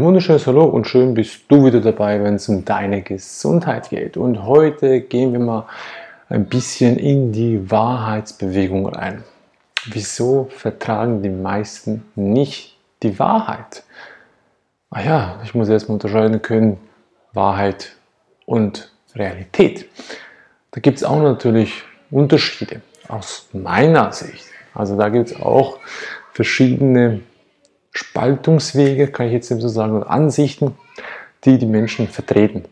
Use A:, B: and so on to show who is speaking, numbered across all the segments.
A: Ein wunderschönes Hallo und schön bist du wieder dabei, wenn es um deine Gesundheit geht. Und heute gehen wir mal ein bisschen in die Wahrheitsbewegung rein. Wieso vertragen die meisten nicht die Wahrheit? Ah ja, ich muss erstmal unterscheiden können, Wahrheit und Realität. Da gibt es auch natürlich Unterschiede aus meiner Sicht. Also da gibt es auch verschiedene Spaltungswege, kann ich jetzt so sagen, und Ansichten, die die Menschen vertreten.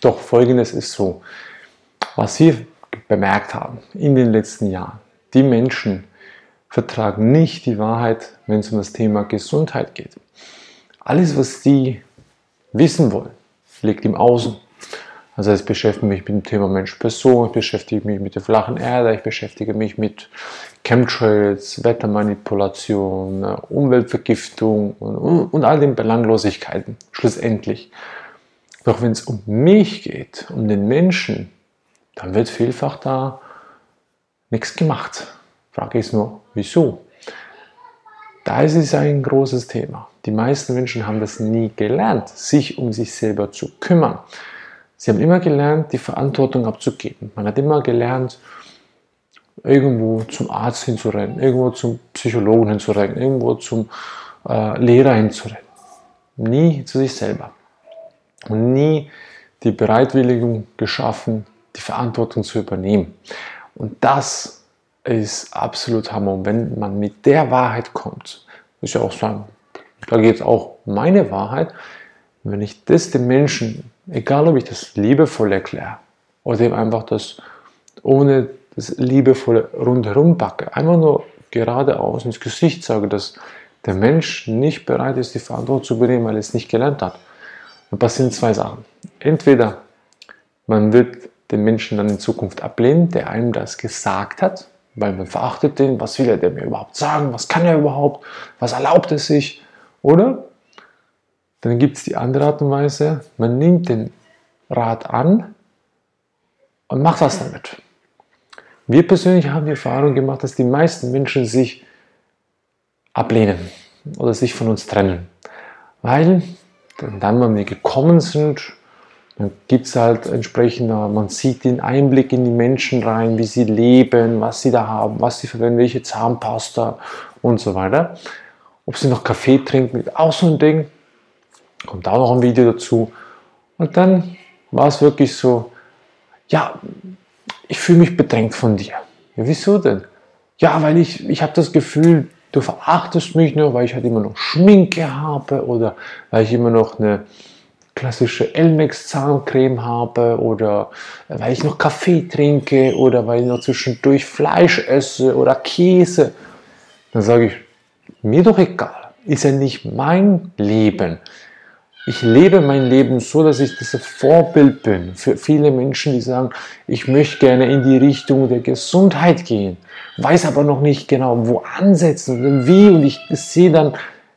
A: Doch folgendes ist so, was wir bemerkt haben in den letzten Jahren, die Menschen vertragen nicht die Wahrheit, wenn es um das Thema Gesundheit geht. Alles, was sie wissen wollen, liegt im Außen. Also ich beschäftige mich mit dem Thema Mensch-Person, ich beschäftige mich mit der flachen Erde, ich beschäftige mich mit Chemtrails, Wettermanipulation, Umweltvergiftung und, und all den Belanglosigkeiten schlussendlich. Doch wenn es um mich geht, um den Menschen, dann wird vielfach da nichts gemacht. Frage ist nur, wieso? Da ist es ein großes Thema. Die meisten Menschen haben das nie gelernt, sich um sich selber zu kümmern. Sie haben immer gelernt, die Verantwortung abzugeben. Man hat immer gelernt, irgendwo zum Arzt hinzurennen, irgendwo zum Psychologen hinzurennen, irgendwo zum äh, Lehrer hinzurennen. Nie zu sich selber. Und nie die Bereitwilligung geschaffen, die Verantwortung zu übernehmen. Und das ist absolut Hammer. Und wenn man mit der Wahrheit kommt, ist ja auch sagen, da geht es auch um meine Wahrheit, wenn ich das den Menschen Egal, ob ich das liebevoll erkläre oder eben einfach das ohne das liebevolle rundherum backe, einfach nur geradeaus ins Gesicht sage, dass der Mensch nicht bereit ist, die Verantwortung zu übernehmen, weil er es nicht gelernt hat. Dann passieren zwei Sachen. Entweder man wird den Menschen dann in Zukunft ablehnen, der einem das gesagt hat, weil man verachtet den, was will er mir überhaupt sagen, was kann er überhaupt, was erlaubt er sich, oder dann gibt es die andere Art und Weise, man nimmt den Rat an und macht was damit. Wir persönlich haben die Erfahrung gemacht, dass die meisten Menschen sich ablehnen oder sich von uns trennen. Weil dann, wenn wir gekommen sind, dann gibt es halt entsprechend, man sieht den Einblick in die Menschen rein, wie sie leben, was sie da haben, was sie verwenden, welche Zahnpasta und so weiter. Ob sie noch Kaffee trinken, auch so ein Ding. Kommt auch noch ein Video dazu. Und dann war es wirklich so, ja, ich fühle mich bedrängt von dir. Ja, wieso denn? Ja, weil ich, ich habe das Gefühl, du verachtest mich nur, weil ich halt immer noch Schminke habe oder weil ich immer noch eine klassische Elmex Zahncreme habe oder weil ich noch Kaffee trinke oder weil ich noch zwischendurch Fleisch esse oder Käse. Dann sage ich, mir doch egal, ist ja nicht mein Leben ich lebe mein Leben so, dass ich das Vorbild bin für viele Menschen, die sagen, ich möchte gerne in die Richtung der Gesundheit gehen, weiß aber noch nicht genau, wo ansetzen und wie und ich sehe dann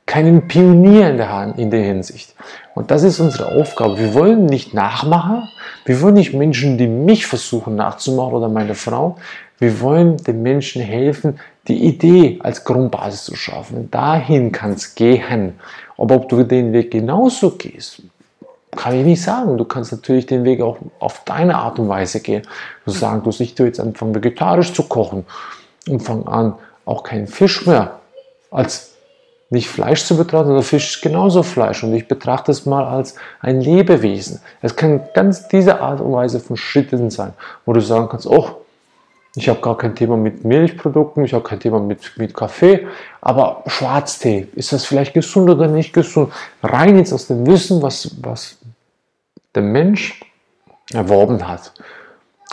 A: keinen Pionier in der, in der Hinsicht. Und das ist unsere Aufgabe. Wir wollen nicht Nachmacher, wir wollen nicht Menschen, die mich versuchen nachzumachen oder meine Frau. Wir wollen den Menschen helfen, die Idee als Grundbasis zu schaffen. Dahin kann es gehen. Aber ob du den Weg genauso gehst, kann ich nicht sagen. Du kannst natürlich den Weg auch auf deine Art und Weise gehen. Du sagst, du ich jetzt anfangen vegetarisch zu kochen und fang an auch keinen Fisch mehr als nicht Fleisch zu betrachten, sondern Fisch ist genauso Fleisch und ich betrachte es mal als ein Lebewesen. Es kann ganz diese Art und Weise von Schritten sein, wo du sagen kannst, oh, ich habe gar kein Thema mit Milchprodukten, ich habe kein Thema mit, mit Kaffee, aber Schwarztee, ist das vielleicht gesund oder nicht gesund? Rein jetzt aus dem Wissen, was, was der Mensch erworben hat.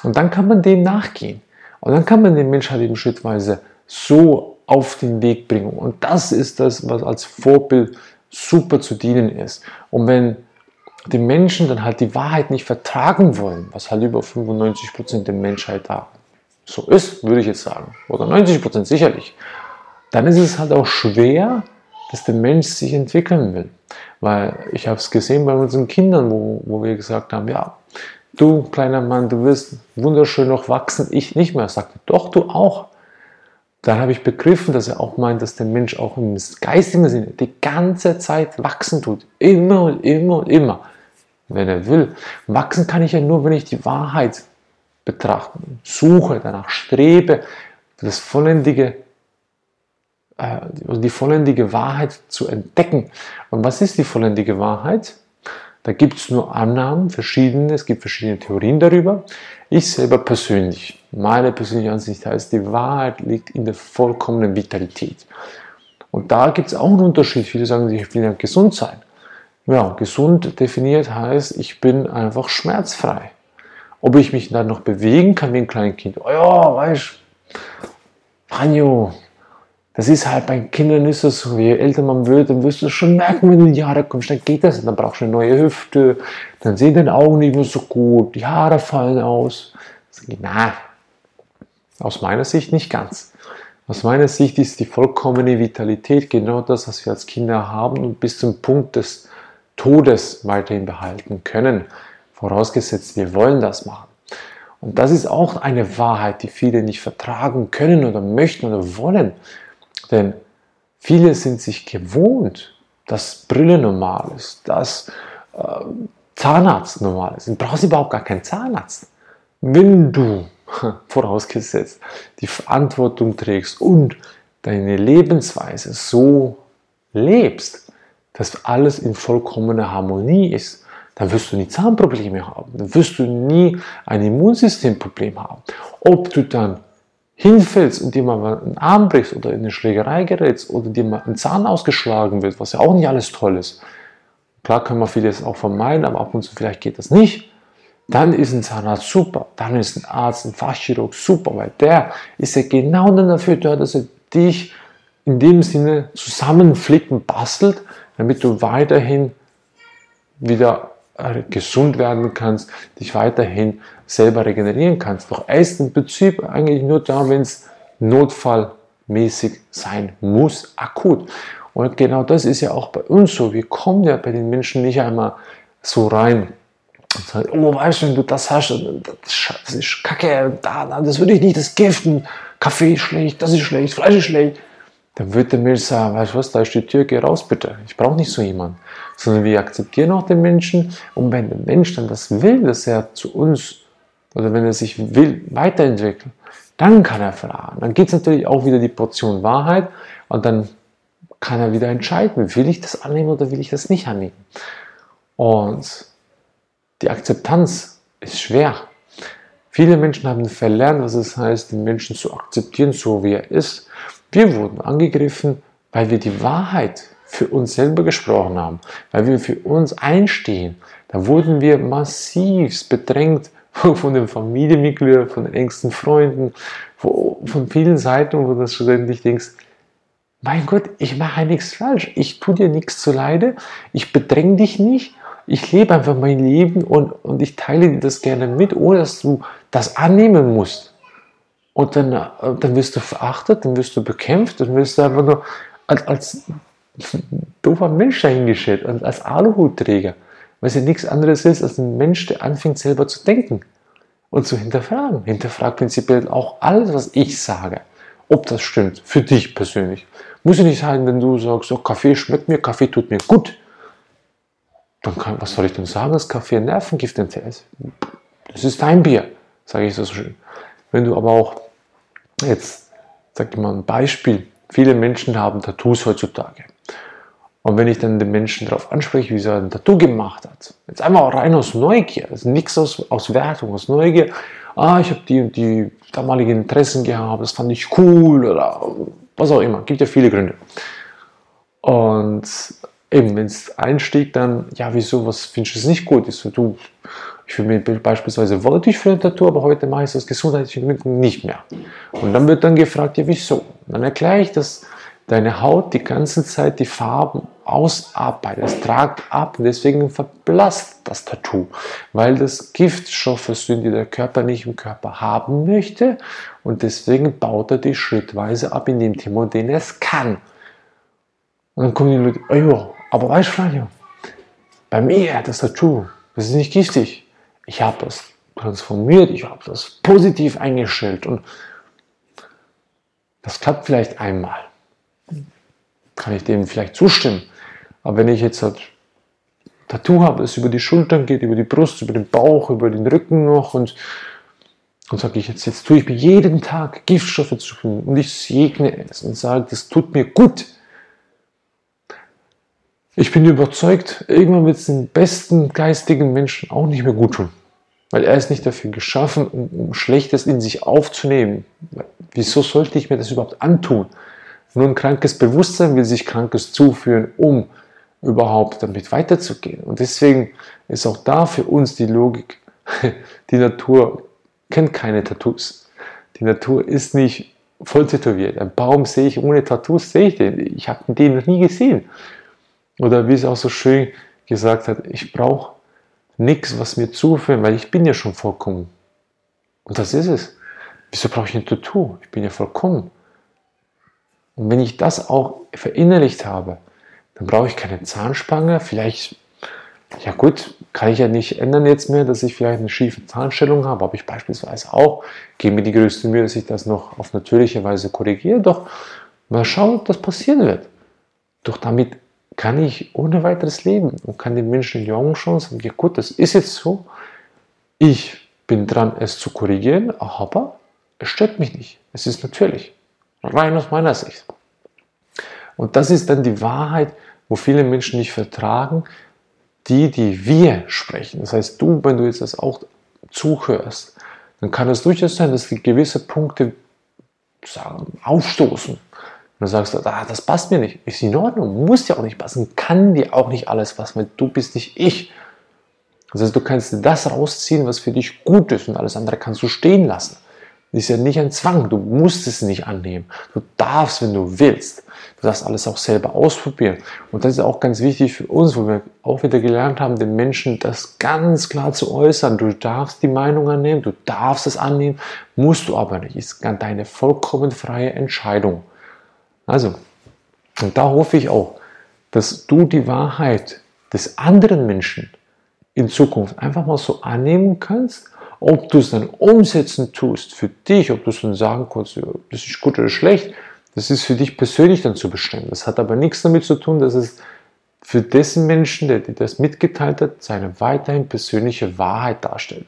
A: Und dann kann man dem nachgehen. Und dann kann man den Mensch halt eben schrittweise so auf den Weg bringen. Und das ist das, was als Vorbild super zu dienen ist. Und wenn die Menschen dann halt die Wahrheit nicht vertragen wollen, was halt über 95% der Menschheit da so ist, würde ich jetzt sagen, oder 90 Prozent sicherlich, dann ist es halt auch schwer, dass der Mensch sich entwickeln will. Weil ich habe es gesehen bei unseren Kindern, wo, wo wir gesagt haben, ja, du kleiner Mann, du wirst wunderschön noch wachsen, ich nicht mehr. Sagte, doch, du auch. dann habe ich begriffen, dass er auch meint, dass der Mensch auch im geistigen Sinne die ganze Zeit wachsen tut. Immer und immer und immer, wenn er will. Wachsen kann ich ja nur, wenn ich die Wahrheit betrachte, suche, danach strebe, das vollendige, äh, die vollendige Wahrheit zu entdecken. Und was ist die vollendige Wahrheit? Da gibt es nur Annahmen, verschiedene, es gibt verschiedene Theorien darüber. Ich selber persönlich, meine persönliche Ansicht heißt, die Wahrheit liegt in der vollkommenen Vitalität. Und da gibt es auch einen Unterschied. Viele sagen, ich will ja gesund sein. Ja, gesund definiert heißt, ich bin einfach schmerzfrei. Ob ich mich dann noch bewegen kann wie ein Kleinkind. Oh ja, weißt du, Panjo, das ist halt bei Kindern ist das so, je älter man wird, dann wirst du schon merken, wenn du in die Jahre kommst, dann geht das, dann brauchst du eine neue Hüfte, dann sehen deine Augen nicht mehr so gut, die Haare fallen aus. Na, aus meiner Sicht nicht ganz. Aus meiner Sicht ist die vollkommene Vitalität genau das, was wir als Kinder haben und bis zum Punkt des Todes weiterhin behalten können. Vorausgesetzt, wir wollen das machen. Und das ist auch eine Wahrheit, die viele nicht vertragen können oder möchten oder wollen. Denn viele sind sich gewohnt, dass Brille normal ist, dass äh, Zahnarzt normal ist. Du brauchst überhaupt gar keinen Zahnarzt. Wenn du, vorausgesetzt, die Verantwortung trägst und deine Lebensweise so lebst, dass alles in vollkommener Harmonie ist, dann wirst du nie Zahnprobleme haben, dann wirst du nie ein Immunsystemproblem haben. Ob du dann hinfällst und dir mal einen Arm brichst oder in eine Schlägerei gerätst oder dir mal ein Zahn ausgeschlagen wird, was ja auch nicht alles toll ist. Klar kann man vieles auch vermeiden, aber ab und zu vielleicht geht das nicht. Dann ist ein Zahnarzt super, dann ist ein Arzt, ein Fachchirurg super, weil der ist ja genau dann dafür da, dass er dich in dem Sinne zusammenflicken bastelt, damit du weiterhin wieder gesund werden kannst, dich weiterhin selber regenerieren kannst. Doch ist im Prinzip eigentlich nur da, wenn es notfallmäßig sein muss, akut. Und genau das ist ja auch bei uns so. Wir kommen ja bei den Menschen nicht einmal so rein und sagen, oh, weißt du, wenn du das hast, das ist kacke, das würde ich nicht, das Gift, Kaffee ist schlecht, das ist schlecht, Fleisch ist schlecht. Dann wird der Mensch sagen, weißt du was, da ist die Tür, geh raus bitte. Ich brauche nicht so jemanden sondern wir akzeptieren auch den Menschen. Und wenn der Mensch dann das will, dass er zu uns oder wenn er sich will weiterentwickeln, dann kann er fragen. Dann gibt es natürlich auch wieder die Portion Wahrheit und dann kann er wieder entscheiden, will ich das annehmen oder will ich das nicht annehmen. Und die Akzeptanz ist schwer. Viele Menschen haben verlernt, was es heißt, den Menschen zu akzeptieren, so wie er ist. Wir wurden angegriffen, weil wir die Wahrheit für uns selber gesprochen haben, weil wir für uns einstehen. Da wurden wir massiv bedrängt von den Familienmitgliedern, von den engsten Freunden, von vielen Seiten, wo du schlussendlich denkst, mein Gott, ich mache nichts falsch, ich tue dir nichts zuleide, ich bedränge dich nicht, ich lebe einfach mein Leben und, und ich teile dir das gerne mit, ohne dass du das annehmen musst. Und dann, äh, dann wirst du verachtet, dann wirst du bekämpft, dann wirst du einfach nur als, als doofer Mensch dahingestellt und als Aluhutträger, weil ja nichts anderes ist als ein Mensch, der anfängt selber zu denken und zu hinterfragen. Hinterfragt prinzipiell auch alles, was ich sage, ob das stimmt, für dich persönlich. Muss ja nicht sein, wenn du sagst, oh, Kaffee schmeckt mir, Kaffee tut mir gut. Dann kann, was soll ich denn sagen, dass Kaffee ein Nervengift enthält? Das ist dein Bier, sage ich so schön. Wenn du aber auch jetzt, sag ich mal ein Beispiel, viele Menschen haben Tattoos heutzutage. Und wenn ich dann den Menschen darauf anspreche, wie er ein Tattoo gemacht hat, jetzt einfach rein aus Neugier, das ist nichts aus, aus Wertung, aus Neugier, ah, ich habe die, die damaligen Interessen gehabt, das fand ich cool oder was auch immer, gibt ja viele Gründe. Und eben, wenn es einstieg, dann, ja, wieso, was findest du es nicht gut? Ich so, du, ich will mir beispielsweise wollte ich für ein Tattoo, aber heute mache ich es aus gesundheitlichen Gründen nicht mehr. Und dann wird dann gefragt, ja, wieso? Und dann erkläre ich, dass deine Haut die ganze Zeit die Farben ausarbeitet. Es tragt ab deswegen verblasst das Tattoo, weil das Giftstoffe sind, die der Körper nicht im Körper haben möchte und deswegen baut er die schrittweise ab in dem Tempo, den es kann. Und dann kommen die Leute, oh ja, aber weißt du, bei mir, das Tattoo, das ist nicht giftig. Ich habe das transformiert, ich habe das positiv eingestellt und Das klappt vielleicht einmal. Kann ich dem vielleicht zustimmen. Aber wenn ich jetzt halt Tattoo habe, das über die Schultern geht, über die Brust, über den Bauch, über den Rücken noch und, und sage ich jetzt, jetzt tue ich mir jeden Tag Giftstoffe zu und ich segne es und sage, das tut mir gut. Ich bin überzeugt, irgendwann wird es den besten geistigen Menschen auch nicht mehr gut tun. Weil er ist nicht dafür geschaffen, um, um Schlechtes in sich aufzunehmen. Wieso sollte ich mir das überhaupt antun? Nur ein krankes Bewusstsein will sich Krankes zuführen, um überhaupt damit weiterzugehen. Und deswegen ist auch da für uns die Logik, die Natur kennt keine Tattoos. Die Natur ist nicht voll tätowiert. Ein Baum sehe ich ohne Tattoos, sehe ich den. Ich habe den noch nie gesehen. Oder wie es auch so schön gesagt hat, ich brauche nichts, was mir zuführt, weil ich bin ja schon vollkommen. Und das ist es. Wieso brauche ich ein Tattoo? Ich bin ja vollkommen. Und wenn ich das auch verinnerlicht habe, dann brauche ich keine Zahnspange. Vielleicht, ja gut, kann ich ja nicht ändern jetzt mehr, dass ich vielleicht eine schiefe Zahnstellung habe. Habe ich beispielsweise auch. Gebe mir die größte Mühe, dass ich das noch auf natürliche Weise korrigiere. Doch mal schauen, ob das passieren wird. Doch damit kann ich ohne weiteres leben und kann den Menschen die Augen schauen sagen, ja gut, das ist jetzt so. Ich bin dran, es zu korrigieren, aber es stört mich nicht. Es ist natürlich. Rein aus meiner Sicht. Und das ist dann die Wahrheit, wo viele Menschen nicht vertragen, die, die wir sprechen. Das heißt, du, wenn du jetzt das auch zuhörst, dann kann es durchaus sein, dass wir gewisse Punkte sagen, aufstoßen. Und dann sagst du, ah, das passt mir nicht. Ist in Ordnung, muss ja auch nicht passen, kann dir auch nicht alles passen, weil du bist nicht ich. Das heißt, du kannst das rausziehen, was für dich gut ist und alles andere kannst du stehen lassen. Das ist ja nicht ein Zwang, du musst es nicht annehmen. Du darfst, wenn du willst. Du darfst alles auch selber ausprobieren. Und das ist auch ganz wichtig für uns, wo wir auch wieder gelernt haben, den Menschen das ganz klar zu äußern. Du darfst die Meinung annehmen, du darfst es annehmen, musst du aber nicht. Ist deine vollkommen freie Entscheidung. Also, und da hoffe ich auch, dass du die Wahrheit des anderen Menschen in Zukunft einfach mal so annehmen kannst ob du es dann umsetzen tust für dich, ob du es dann sagen kannst, das ist gut oder schlecht, das ist für dich persönlich dann zu bestimmen. Das hat aber nichts damit zu tun, dass es für dessen Menschen, der dir das mitgeteilt hat, seine weiterhin persönliche Wahrheit darstellt.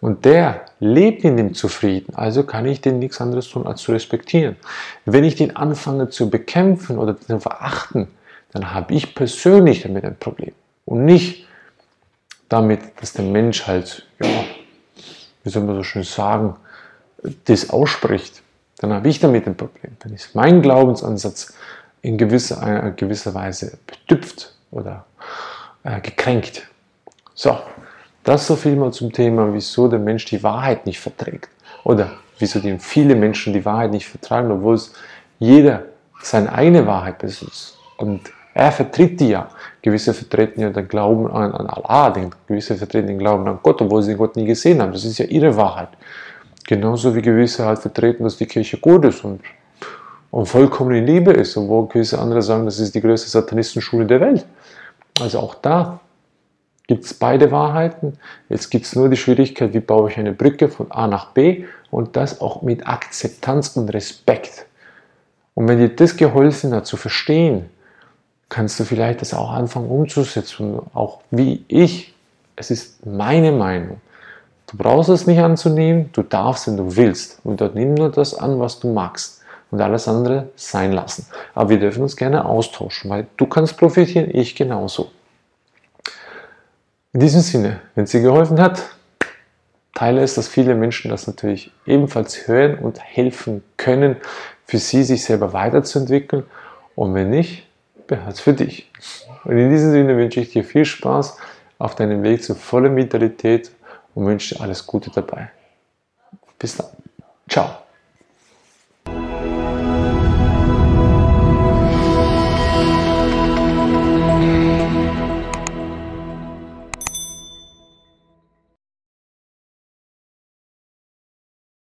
A: Und der lebt in dem Zufrieden, also kann ich den nichts anderes tun, als zu respektieren. Wenn ich den anfange zu bekämpfen oder zu verachten, dann habe ich persönlich damit ein Problem. Und nicht damit, dass der Mensch halt, ja, wie soll man so schön sagen, das ausspricht, dann habe ich damit ein Problem. Dann ist mein Glaubensansatz in gewisser, äh, gewisser Weise betüpft oder äh, gekränkt. So, das so viel mal zum Thema, wieso der Mensch die Wahrheit nicht verträgt. Oder wieso die viele Menschen die Wahrheit nicht vertragen, obwohl es jeder seine eigene Wahrheit besitzt. Und er vertritt die ja. Gewisse vertreten ja den Glauben an, an Allah, gewisse vertreten den Glauben an Gott, obwohl sie den Gott nie gesehen haben. Das ist ja ihre Wahrheit. Genauso wie gewisse halt vertreten, dass die Kirche gut ist und, und vollkommen in Liebe ist, obwohl gewisse andere sagen, das ist die größte Satanistenschule der Welt. Also auch da gibt es beide Wahrheiten. Jetzt gibt es nur die Schwierigkeit, wie baue ich eine Brücke von A nach B und das auch mit Akzeptanz und Respekt. Und wenn dir das geholfen hat zu verstehen, kannst du vielleicht das auch anfangen umzusetzen. Auch wie ich, es ist meine Meinung. Du brauchst es nicht anzunehmen, du darfst, wenn du willst. Und dort nimm nur das an, was du magst. Und alles andere sein lassen. Aber wir dürfen uns gerne austauschen, weil du kannst profitieren, ich genauso. In diesem Sinne, wenn es dir geholfen hat, teile es, dass viele Menschen das natürlich ebenfalls hören und helfen können, für sie sich selber weiterzuentwickeln. Und wenn nicht, beherzt für dich. Und in diesem Sinne wünsche ich dir viel Spaß auf deinem Weg zu voller Vitalität und wünsche dir alles Gute dabei. Bis dann. Ciao.